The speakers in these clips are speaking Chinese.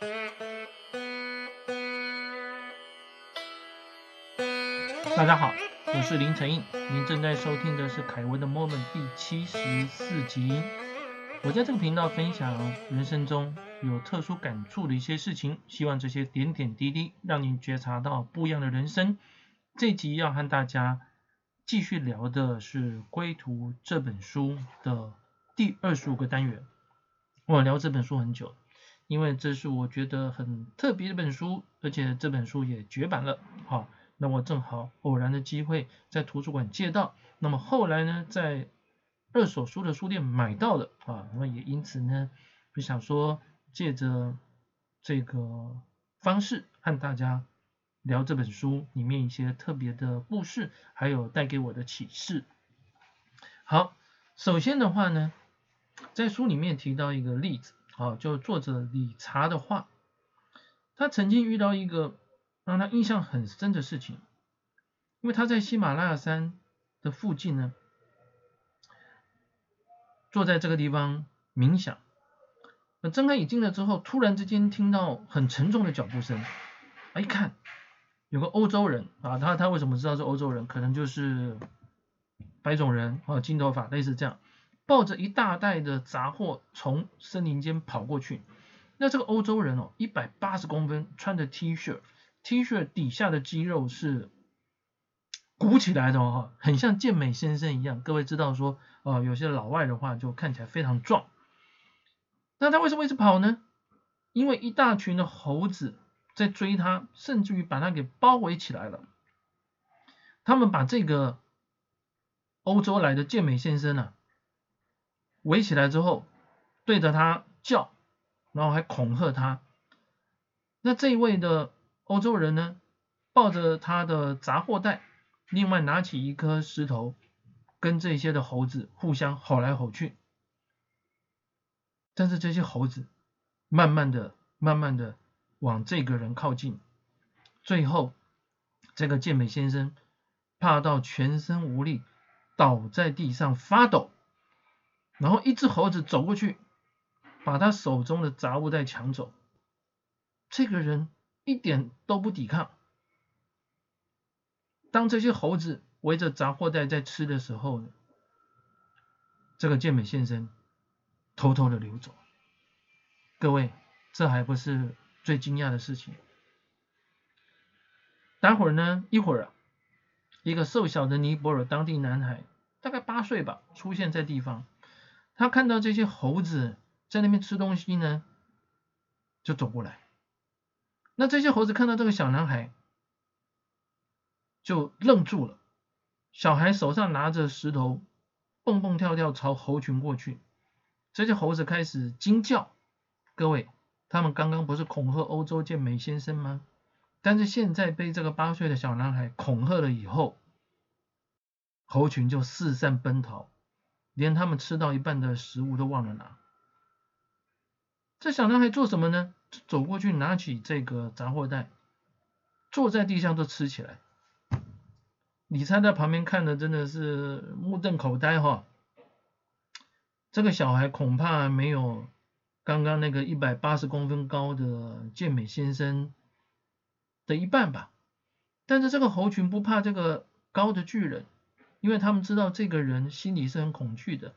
大家好，我是林承印，您正在收听的是凯文的 Moment 第七十四集。我在这个频道分享人生中有特殊感触的一些事情，希望这些点点滴滴让您觉察到不一样的人生。这集要和大家继续聊的是《归途》这本书的第二十五个单元。我聊这本书很久，因为这是我觉得很特别的一本书，而且这本书也绝版了。好。那我正好偶然的机会在图书馆借到，那么后来呢，在二手书的书店买到了啊，那么也因此呢，就想说借着这个方式和大家聊这本书里面一些特别的故事，还有带给我的启示。好，首先的话呢，在书里面提到一个例子，啊，就作者理查的话，他曾经遇到一个。让他印象很深的事情，因为他在喜马拉雅山的附近呢，坐在这个地方冥想。那睁开眼睛了之后，突然之间听到很沉重的脚步声。啊一看有个欧洲人啊，他他为什么知道是欧洲人？可能就是白种人啊，金头发，类似这样，抱着一大袋的杂货从森林间跑过去。那这个欧洲人哦，一百八十公分，穿着 T 恤。T 恤底下的肌肉是鼓起来的哈，很像健美先生一样。各位知道说，哦，有些老外的话就看起来非常壮。那他为什么一直跑呢？因为一大群的猴子在追他，甚至于把他给包围起来了。他们把这个欧洲来的健美先生呢围起来之后，对着他叫，然后还恐吓他。那这一位的。欧洲人呢，抱着他的杂货袋，另外拿起一颗石头，跟这些的猴子互相吼来吼去。但是这些猴子慢慢的、慢慢的往这个人靠近，最后这个健美先生怕到全身无力，倒在地上发抖，然后一只猴子走过去，把他手中的杂物袋抢走。这个人。一点都不抵抗。当这些猴子围着杂货袋在吃的时候，这个健美先生偷偷的溜走。各位，这还不是最惊讶的事情。待会儿呢，一会儿啊，一个瘦小的尼泊尔当地男孩，大概八岁吧，出现在地方。他看到这些猴子在那边吃东西呢，就走过来。那这些猴子看到这个小男孩，就愣住了。小孩手上拿着石头，蹦蹦跳跳朝猴群过去。这些猴子开始惊叫。各位，他们刚刚不是恐吓欧洲健美先生吗？但是现在被这个八岁的小男孩恐吓了以后，猴群就四散奔逃，连他们吃到一半的食物都忘了拿。这小男孩做什么呢？走过去，拿起这个杂货袋，坐在地上就吃起来。李灿在旁边看的真的是目瞪口呆哈。这个小孩恐怕没有刚刚那个一百八十公分高的健美先生的一半吧。但是这个猴群不怕这个高的巨人，因为他们知道这个人心里是很恐惧的。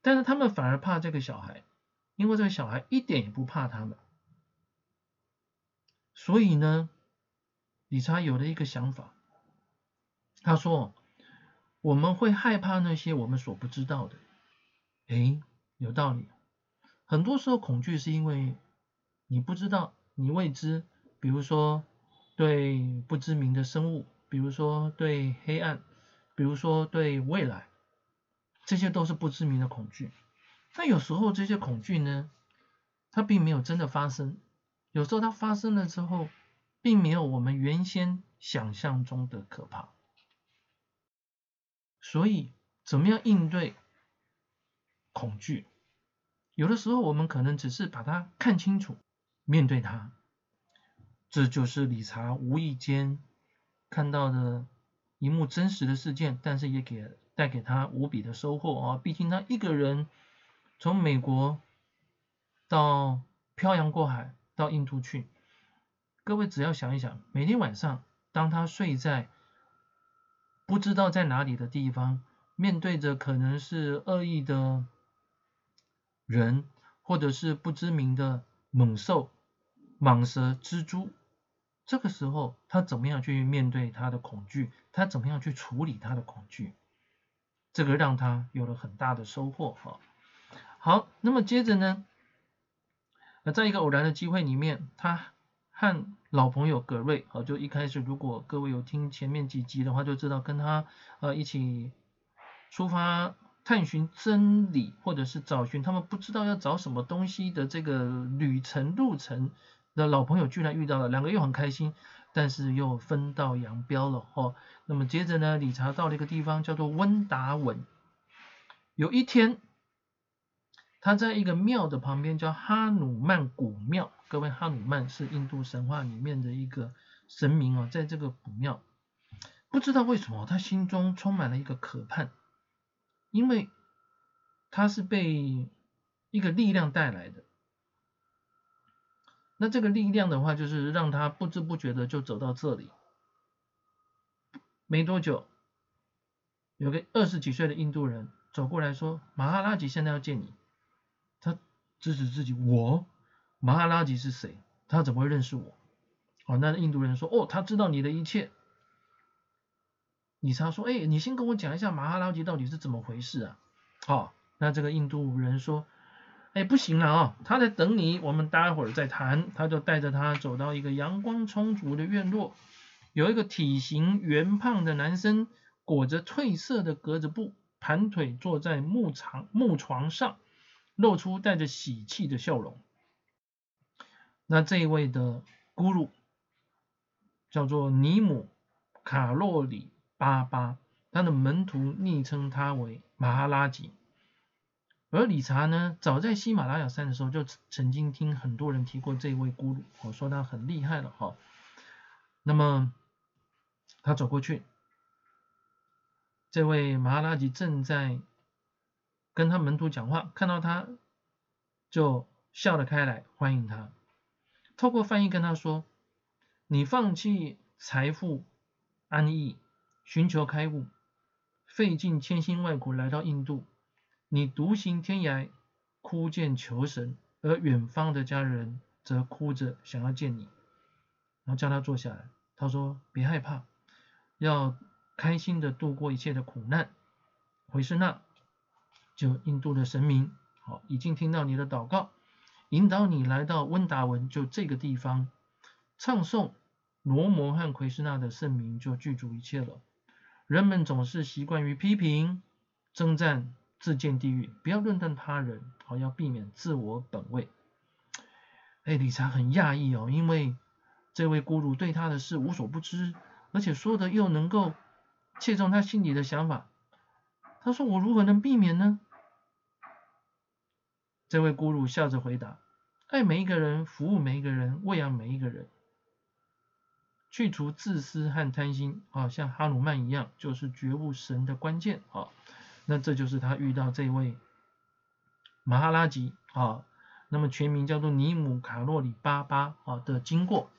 但是他们反而怕这个小孩，因为这个小孩一点也不怕他们。所以呢，理查有了一个想法，他说：“我们会害怕那些我们所不知道的。”哎，有道理。很多时候恐惧是因为你不知道，你未知。比如说对不知名的生物，比如说对黑暗，比如说对未来，这些都是不知名的恐惧。但有时候这些恐惧呢，它并没有真的发生。有时候它发生了之后，并没有我们原先想象中的可怕。所以，怎么样应对恐惧？有的时候我们可能只是把它看清楚，面对它。这就是理查无意间看到的一幕真实的事件，但是也给带给他无比的收获啊！毕竟他一个人从美国到漂洋过海。到印度去。各位只要想一想，每天晚上当他睡在不知道在哪里的地方，面对着可能是恶意的人，或者是不知名的猛兽、蟒蛇、蜘蛛，这个时候他怎么样去面对他的恐惧？他怎么样去处理他的恐惧？这个让他有了很大的收获哈。好，那么接着呢，那在一个偶然的机会里面，他和老朋友葛瑞啊，就一开始如果各位有听前面几集的话，就知道跟他呃一起出发探寻真理，或者是找寻他们不知道要找什么东西的这个旅程路程的老朋友，居然遇到了，两个又很开心。但是又分道扬镳了哦。那么接着呢，理查到了一个地方叫做温达文。有一天，他在一个庙的旁边，叫哈努曼古庙。各位，哈努曼是印度神话里面的一个神明哦。在这个古庙，不知道为什么他心中充满了一个渴盼，因为他是被一个力量带来的。那这个力量的话，就是让他不知不觉的就走到这里。没多久，有个二十几岁的印度人走过来说：“马哈拉吉现在要见你。”他指指自己：“我？马哈拉吉是谁？他怎么会认识我？”哦，那印度人说：“哦，他知道你的一切。”理查说：“哎，你先跟我讲一下马哈拉吉到底是怎么回事啊？”好，那这个印度人说。哎，不行了啊！他在等你，我们待会儿再谈。他就带着他走到一个阳光充足的院落，有一个体型圆胖的男生，裹着褪色的格子布，盘腿坐在木床木床上，露出带着喜气的笑容。那这一位的咕噜叫做尼姆卡洛里巴巴，他的门徒昵称他为马哈拉吉。而理查呢，早在喜马拉雅山的时候就曾经听很多人提过这位咕噜，我说他很厉害了哈。那么他走过去，这位马哈拉吉正在跟他门徒讲话，看到他就笑了开来，欢迎他。透过翻译跟他说：“你放弃财富、安逸，寻求开悟，费尽千辛万苦来到印度。”你独行天涯，哭见求神，而远方的家人则哭着想要见你，然后叫他坐下来。他说：“别害怕，要开心的度过一切的苦难。”回师那，就印度的神明，好，已经听到你的祷告，引导你来到温达文，就这个地方，唱诵罗摩和奎师那的圣名，就具足一切了。人们总是习惯于批评、征战。自见地狱，不要论断他人，好要避免自我本位。哎，理查很讶异哦，因为这位孤独对他的事无所不知，而且说的又能够切中他心里的想法。他说：“我如何能避免呢？”这位孤独笑着回答：“爱每一个人，服务每一个人，喂养每一个人，去除自私和贪心，啊，像哈鲁曼一样，就是觉悟神的关键啊。”那这就是他遇到这位马哈拉吉啊，那么全名叫做尼姆卡洛里巴巴啊的经过。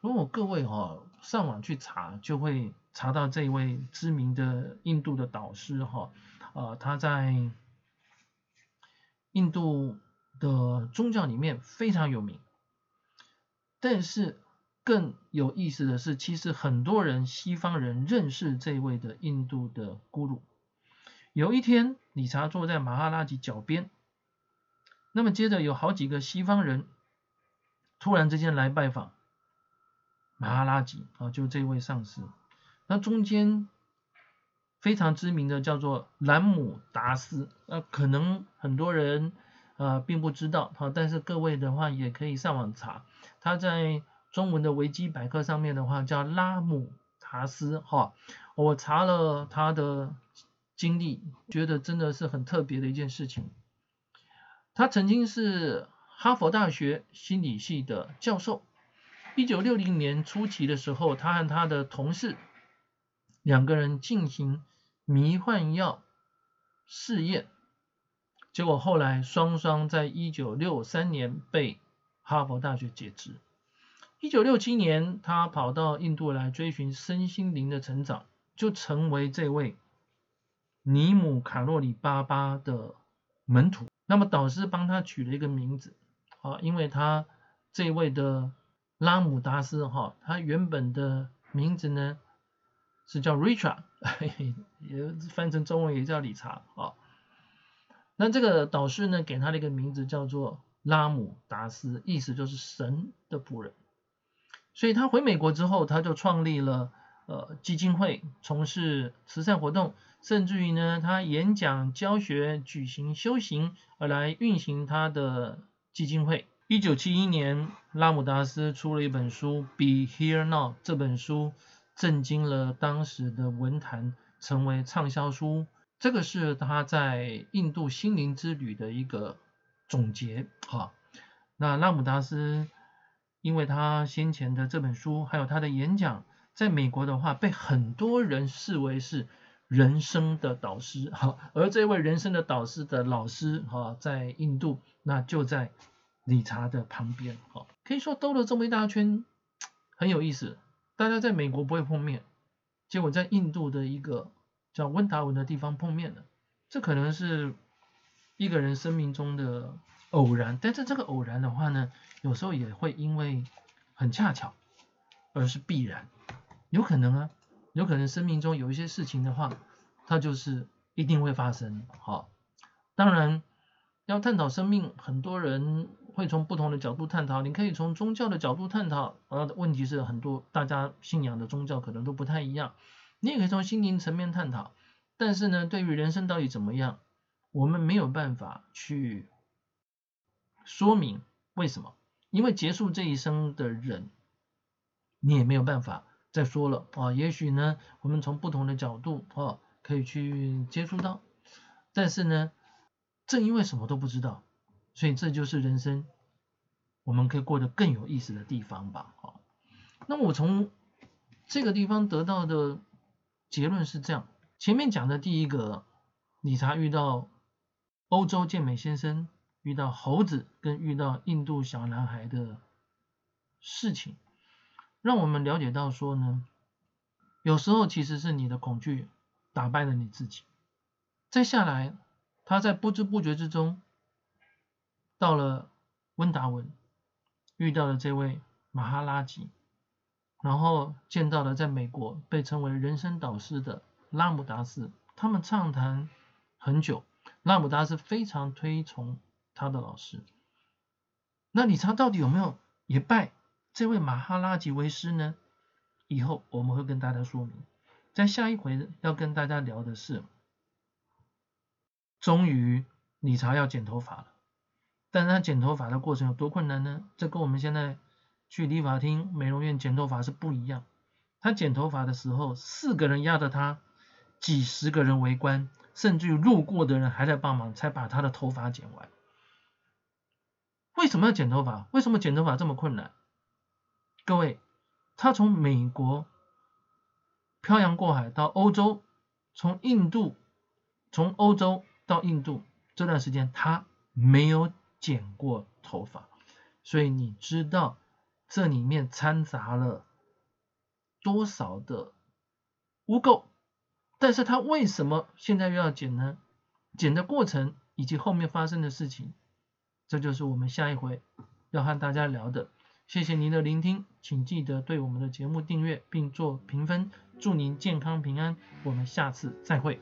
如果各位哈上网去查，就会查到这位知名的印度的导师哈啊，他在印度的宗教里面非常有名。但是更有意思的是，其实很多人西方人认识这位的印度的咕噜。有一天，理查坐在马哈拉吉脚边，那么接着有好几个西方人突然之间来拜访马哈拉吉啊，就这位上司。那中间非常知名的叫做兰姆达斯，呃，可能很多人呃并不知道哈，但是各位的话也可以上网查，他在中文的维基百科上面的话叫拉姆达斯哈，我查了他的。经历觉得真的是很特别的一件事情。他曾经是哈佛大学心理系的教授。一九六零年初期的时候，他和他的同事两个人进行迷幻药试验，结果后来双双在一九六三年被哈佛大学解职。一九六七年，他跑到印度来追寻身心灵的成长，就成为这位尼姆卡洛里巴巴的门徒。那么导师帮他取了一个名字，啊，因为他这位的拉姆达斯哈，他原本的名字呢是叫 Richard，也翻成中文也叫理查啊。那这个导师呢给他的一个名字叫做拉姆达斯，意思就是神的仆人。所以他回美国之后，他就创立了呃基金会，从事慈善活动，甚至于呢，他演讲、教学、举行修行，而来运行他的基金会。一九七一年，拉姆达斯出了一本书《Be Here Now》，这本书震惊了当时的文坛，成为畅销书。这个是他在印度心灵之旅的一个总结。哈，那拉姆达斯。因为他先前的这本书，还有他的演讲，在美国的话，被很多人视为是人生的导师，哈。而这位人生的导师的老师，哈，在印度，那就在理查的旁边，哈。可以说兜了这么一大圈，很有意思。大家在美国不会碰面，结果在印度的一个叫温达文的地方碰面了。这可能是一个人生命中的。偶然，但是这个偶然的话呢，有时候也会因为很恰巧，而是必然，有可能啊，有可能生命中有一些事情的话，它就是一定会发生。好，当然要探讨生命，很多人会从不同的角度探讨，你可以从宗教的角度探讨，呃，问题是很多大家信仰的宗教可能都不太一样，你也可以从心灵层面探讨，但是呢，对于人生到底怎么样，我们没有办法去。说明为什么？因为结束这一生的人，你也没有办法再说了啊。也许呢，我们从不同的角度啊，可以去接触到。但是呢，正因为什么都不知道，所以这就是人生，我们可以过得更有意思的地方吧。啊，那我从这个地方得到的结论是这样：前面讲的第一个，理查遇到欧洲健美先生。遇到猴子跟遇到印度小男孩的事情，让我们了解到说呢，有时候其实是你的恐惧打败了你自己。再下来，他在不知不觉之中到了温达文，遇到了这位马哈拉吉，然后见到了在美国被称为人生导师的拉姆达斯，他们畅谈很久，拉姆达斯非常推崇。他的老师，那理查到底有没有也拜这位马哈拉吉维斯呢？以后我们会跟大家说明。在下一回要跟大家聊的是，终于理查要剪头发了，但是他剪头发的过程有多困难呢？这跟我们现在去理发厅、美容院剪头发是不一样。他剪头发的时候，四个人压着他，几十个人围观，甚至于路过的人还在帮忙，才把他的头发剪完。为什么要剪头发？为什么剪头发这么困难？各位，他从美国漂洋过海到欧洲，从印度，从欧洲到印度这段时间，他没有剪过头发，所以你知道这里面掺杂了多少的污垢？但是他为什么现在又要剪呢？剪的过程以及后面发生的事情。这就是我们下一回要和大家聊的。谢谢您的聆听，请记得对我们的节目订阅并做评分。祝您健康平安，我们下次再会。